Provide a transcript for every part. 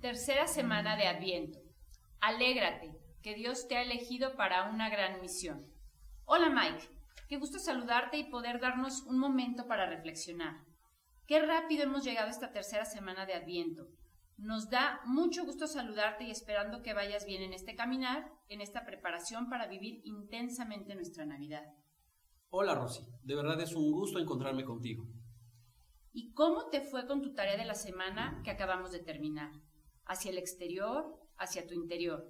Tercera semana de Adviento. Alégrate, que Dios te ha elegido para una gran misión. Hola Mike, qué gusto saludarte y poder darnos un momento para reflexionar. Qué rápido hemos llegado a esta tercera semana de Adviento. Nos da mucho gusto saludarte y esperando que vayas bien en este caminar, en esta preparación para vivir intensamente nuestra Navidad. Hola Rosy, de verdad es un gusto encontrarme contigo. ¿Y cómo te fue con tu tarea de la semana que acabamos de terminar? Hacia el exterior, hacia tu interior.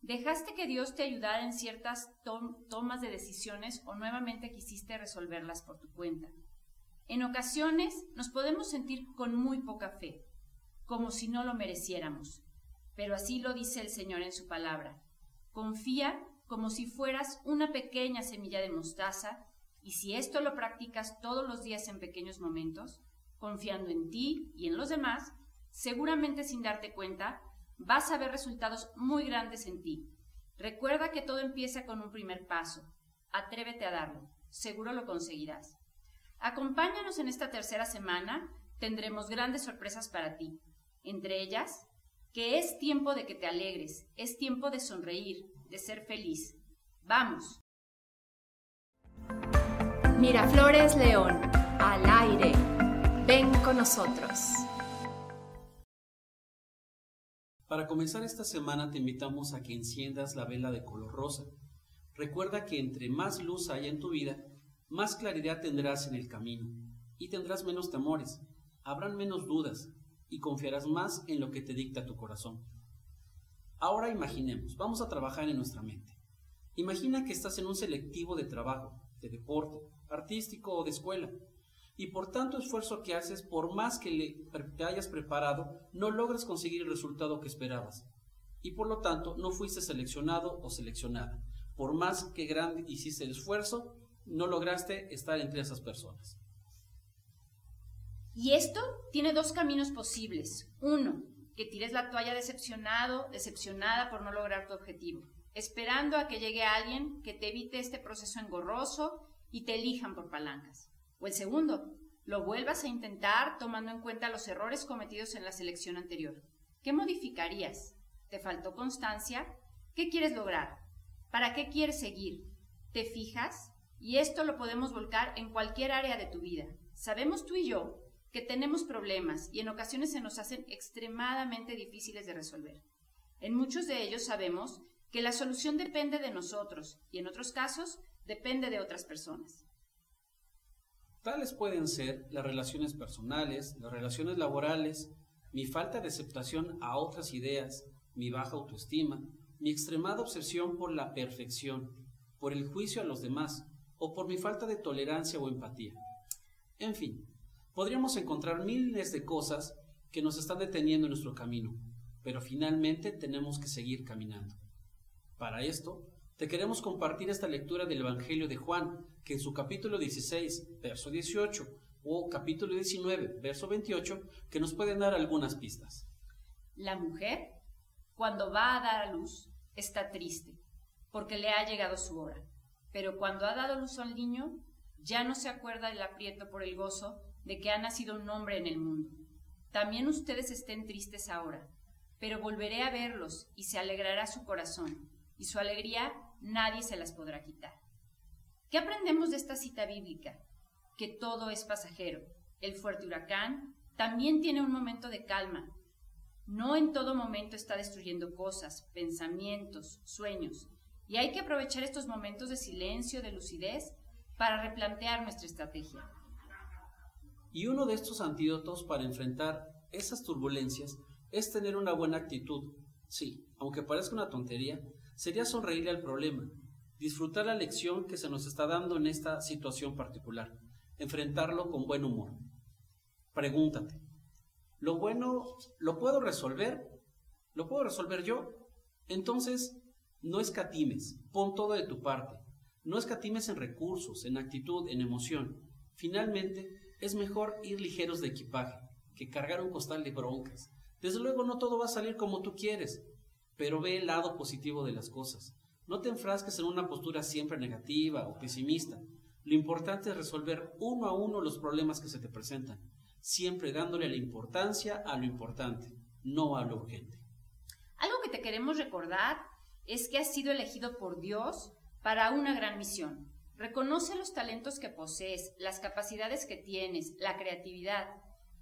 ¿Dejaste que Dios te ayudara en ciertas tomas de decisiones o nuevamente quisiste resolverlas por tu cuenta? En ocasiones nos podemos sentir con muy poca fe, como si no lo mereciéramos, pero así lo dice el Señor en su palabra. Confía como si fueras una pequeña semilla de mostaza y si esto lo practicas todos los días en pequeños momentos, confiando en ti y en los demás, seguramente sin darte cuenta, vas a ver resultados muy grandes en ti. Recuerda que todo empieza con un primer paso. Atrévete a darlo. Seguro lo conseguirás. Acompáñanos en esta tercera semana. Tendremos grandes sorpresas para ti. Entre ellas, que es tiempo de que te alegres, es tiempo de sonreír, de ser feliz. ¡Vamos! Miraflores León, al aire. Ven con nosotros. Para comenzar esta semana te invitamos a que enciendas la vela de color rosa. Recuerda que entre más luz haya en tu vida, más claridad tendrás en el camino y tendrás menos temores, habrán menos dudas y confiarás más en lo que te dicta tu corazón. Ahora imaginemos, vamos a trabajar en nuestra mente. Imagina que estás en un selectivo de trabajo, de deporte, artístico o de escuela y por tanto esfuerzo que haces, por más que le, te hayas preparado, no logras conseguir el resultado que esperabas. Y por lo tanto no fuiste seleccionado o seleccionada. Por más que grande hiciste el esfuerzo, no lograste estar entre esas personas. Y esto tiene dos caminos posibles. Uno, que tires la toalla decepcionado, decepcionada por no lograr tu objetivo, esperando a que llegue alguien que te evite este proceso engorroso y te elijan por palancas. O el segundo, lo vuelvas a intentar tomando en cuenta los errores cometidos en la selección anterior. ¿Qué modificarías? ¿Te faltó constancia? ¿Qué quieres lograr? ¿Para qué quieres seguir? ¿Te fijas? Y esto lo podemos volcar en cualquier área de tu vida. Sabemos tú y yo que tenemos problemas y en ocasiones se nos hacen extremadamente difíciles de resolver. En muchos de ellos sabemos que la solución depende de nosotros y en otros casos depende de otras personas. Tales pueden ser las relaciones personales, las relaciones laborales, mi falta de aceptación a otras ideas, mi baja autoestima, mi extremada obsesión por la perfección, por el juicio a los demás o por mi falta de tolerancia o empatía. En fin, podríamos encontrar miles de cosas que nos están deteniendo en nuestro camino, pero finalmente tenemos que seguir caminando. Para esto, te queremos compartir esta lectura del Evangelio de Juan, que en su capítulo 16, verso 18, o capítulo 19, verso 28, que nos pueden dar algunas pistas. La mujer, cuando va a dar a luz, está triste, porque le ha llegado su hora. Pero cuando ha dado luz al niño, ya no se acuerda del aprieto por el gozo de que ha nacido un hombre en el mundo. También ustedes estén tristes ahora, pero volveré a verlos y se alegrará su corazón, y su alegría nadie se las podrá quitar. ¿Qué aprendemos de esta cita bíblica? Que todo es pasajero. El fuerte huracán también tiene un momento de calma. No en todo momento está destruyendo cosas, pensamientos, sueños. Y hay que aprovechar estos momentos de silencio, de lucidez, para replantear nuestra estrategia. Y uno de estos antídotos para enfrentar esas turbulencias es tener una buena actitud. Sí, aunque parezca una tontería, sería sonreírle al problema, disfrutar la lección que se nos está dando en esta situación particular, enfrentarlo con buen humor. Pregúntate, ¿lo bueno lo puedo resolver? ¿Lo puedo resolver yo? Entonces, no escatimes, pon todo de tu parte. No escatimes en recursos, en actitud, en emoción. Finalmente, es mejor ir ligeros de equipaje que cargar un costal de broncas. Desde luego no todo va a salir como tú quieres, pero ve el lado positivo de las cosas. No te enfrasques en una postura siempre negativa o pesimista. Lo importante es resolver uno a uno los problemas que se te presentan, siempre dándole la importancia a lo importante. no a lo urgente. Algo que te queremos recordar es que has sido elegido por Dios para una gran misión. Reconoce los talentos que posees, las capacidades que tienes, la creatividad,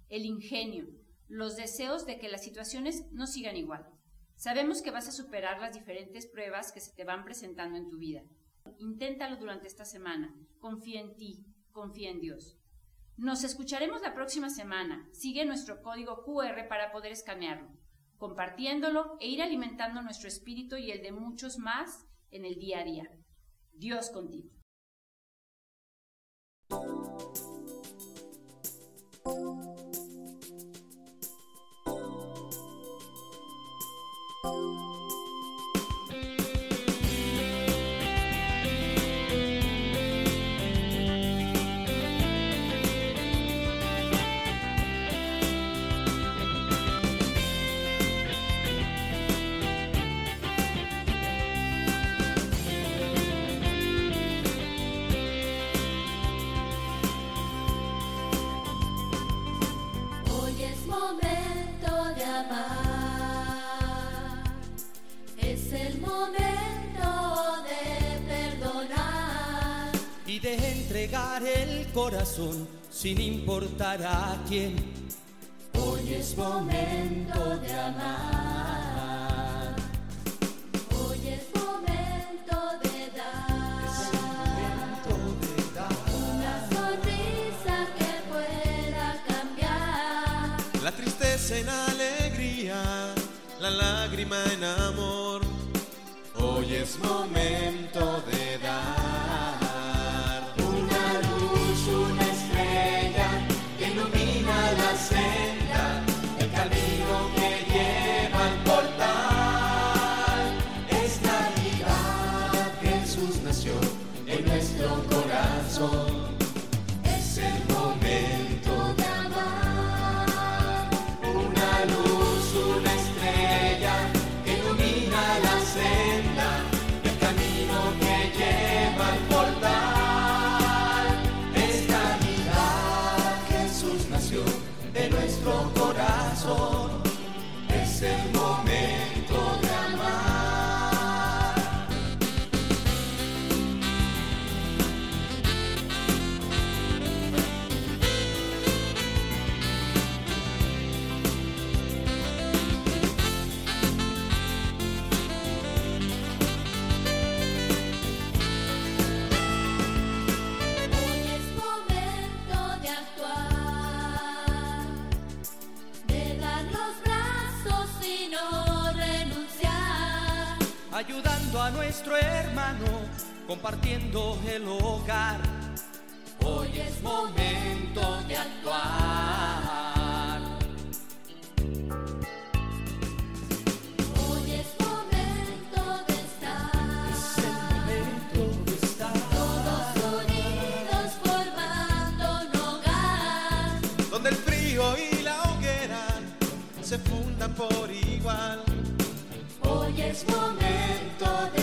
el ingenio, los deseos de que las situaciones no sigan igual. Sabemos que vas a superar las diferentes pruebas que se te van presentando en tu vida. Inténtalo durante esta semana. Confía en ti, confía en Dios. Nos escucharemos la próxima semana. Sigue nuestro código QR para poder escanearlo, compartiéndolo e ir alimentando nuestro espíritu y el de muchos más en el día a día. Dios contigo. es el momento de perdonar. y de entregar el corazón sin importar a quién. Hoy es momento de amar, hoy es momento de dar una sonrisa que pueda cambiar. La tristeza en alegría, la lágrima en amor. Hoy es momento de ayudando a nuestro hermano, compartiendo el hogar. Hoy es momento de actuar. Hoy es momento de estar. Todos unidos formando un hogar. donde el frío y la hoguera se fundan por igual. Hoy es momento de.